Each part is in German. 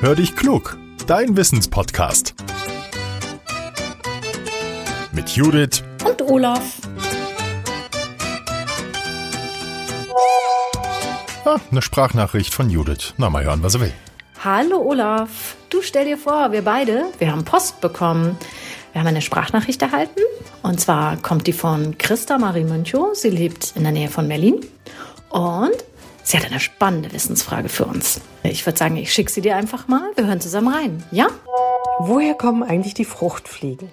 Hör dich klug, dein Wissenspodcast. Mit Judith und Olaf. Ah, eine Sprachnachricht von Judith. Na, mal hören, was er will. Hallo Olaf, du stell dir vor, wir beide, wir haben Post bekommen. Wir haben eine Sprachnachricht erhalten und zwar kommt die von Christa Marie Münchow. Sie lebt in der Nähe von Berlin und sie hat eine spannende Wissensfrage für uns. Ich würde sagen, ich schicke sie dir einfach mal. Wir hören zusammen rein, ja? Woher kommen eigentlich die Fruchtfliegen?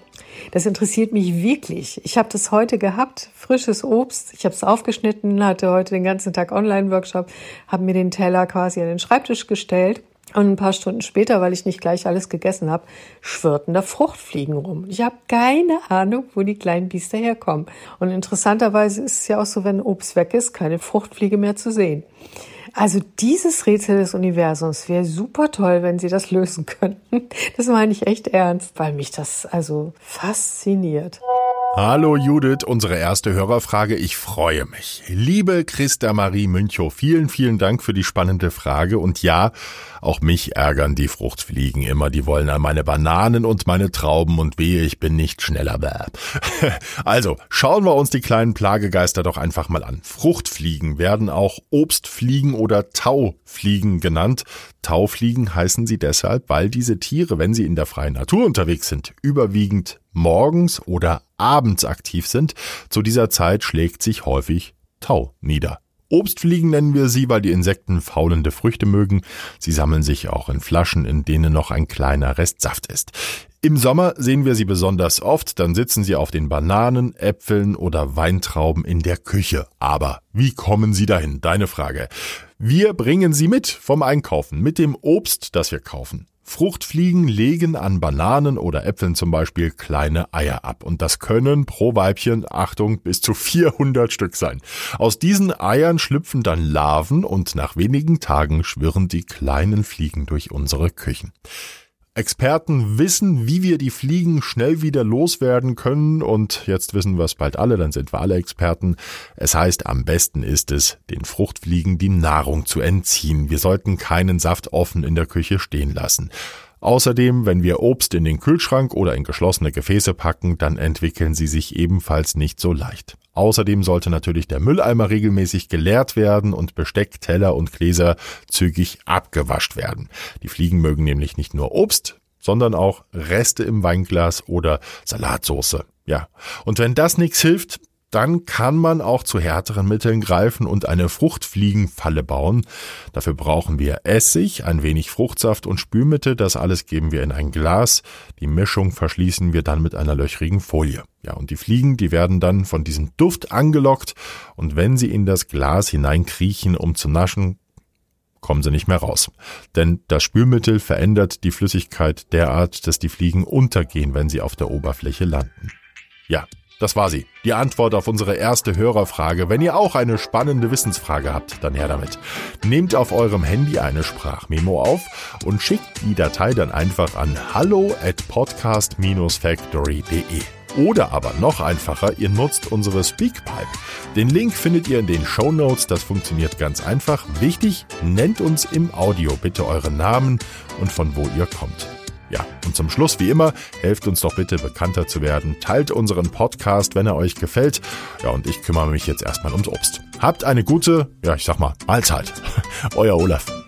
Das interessiert mich wirklich. Ich habe das heute gehabt, frisches Obst. Ich habe es aufgeschnitten, hatte heute den ganzen Tag Online-Workshop, habe mir den Teller quasi an den Schreibtisch gestellt. Und ein paar Stunden später, weil ich nicht gleich alles gegessen habe, schwirrten da Fruchtfliegen rum. Ich habe keine Ahnung, wo die kleinen Biester herkommen. Und interessanterweise ist es ja auch so, wenn Obst weg ist, keine Fruchtfliege mehr zu sehen. Also dieses Rätsel des Universums wäre super toll, wenn Sie das lösen könnten. Das meine ich echt ernst, weil mich das also fasziniert. Hallo Judith, unsere erste Hörerfrage. Ich freue mich. Liebe Christa Marie Münchow, vielen, vielen Dank für die spannende Frage. Und ja, auch mich ärgern die Fruchtfliegen immer. Die wollen an meine Bananen und meine Trauben und wehe, ich bin nicht schneller. Also, schauen wir uns die kleinen Plagegeister doch einfach mal an. Fruchtfliegen werden auch Obstfliegen oder Taufliegen genannt. Taufliegen heißen sie deshalb, weil diese Tiere, wenn sie in der freien Natur unterwegs sind, überwiegend morgens oder abends aktiv sind. Zu dieser Zeit schlägt sich häufig Tau nieder. Obstfliegen nennen wir sie, weil die Insekten faulende Früchte mögen. Sie sammeln sich auch in Flaschen, in denen noch ein kleiner Rest Saft ist. Im Sommer sehen wir sie besonders oft, dann sitzen sie auf den Bananen, Äpfeln oder Weintrauben in der Küche. Aber wie kommen sie dahin? Deine Frage. Wir bringen sie mit vom Einkaufen, mit dem Obst, das wir kaufen. Fruchtfliegen legen an Bananen oder Äpfeln zum Beispiel kleine Eier ab. Und das können pro Weibchen, Achtung, bis zu 400 Stück sein. Aus diesen Eiern schlüpfen dann Larven und nach wenigen Tagen schwirren die kleinen Fliegen durch unsere Küchen. Experten wissen, wie wir die Fliegen schnell wieder loswerden können und jetzt wissen wir es bald alle, dann sind wir alle Experten. Es heißt, am besten ist es, den Fruchtfliegen die Nahrung zu entziehen. Wir sollten keinen Saft offen in der Küche stehen lassen. Außerdem, wenn wir Obst in den Kühlschrank oder in geschlossene Gefäße packen, dann entwickeln sie sich ebenfalls nicht so leicht. Außerdem sollte natürlich der Mülleimer regelmäßig geleert werden und Besteck, Teller und Gläser zügig abgewascht werden. Die Fliegen mögen nämlich nicht nur Obst, sondern auch Reste im Weinglas oder Salatsauce. Ja. Und wenn das nichts hilft, dann kann man auch zu härteren Mitteln greifen und eine Fruchtfliegenfalle bauen. Dafür brauchen wir Essig, ein wenig Fruchtsaft und Spülmittel. Das alles geben wir in ein Glas. Die Mischung verschließen wir dann mit einer löchrigen Folie. Ja, und die Fliegen, die werden dann von diesem Duft angelockt und wenn sie in das Glas hineinkriechen, um zu naschen, kommen sie nicht mehr raus. Denn das Spülmittel verändert die Flüssigkeit derart, dass die Fliegen untergehen, wenn sie auf der Oberfläche landen. Ja, das war sie. Die Antwort auf unsere erste Hörerfrage. Wenn ihr auch eine spannende Wissensfrage habt, dann her damit. Nehmt auf eurem Handy eine Sprachmemo auf und schickt die Datei dann einfach an hallo at podcast-factory.de. Oder aber noch einfacher, ihr nutzt unsere Speakpipe. Den Link findet ihr in den Show Notes. Das funktioniert ganz einfach. Wichtig, nennt uns im Audio bitte euren Namen und von wo ihr kommt. Ja, und zum Schluss wie immer, helft uns doch bitte bekannter zu werden, teilt unseren Podcast, wenn er euch gefällt. Ja, und ich kümmere mich jetzt erstmal ums Obst. Habt eine gute, ja, ich sag mal, Mahlzeit. Euer Olaf.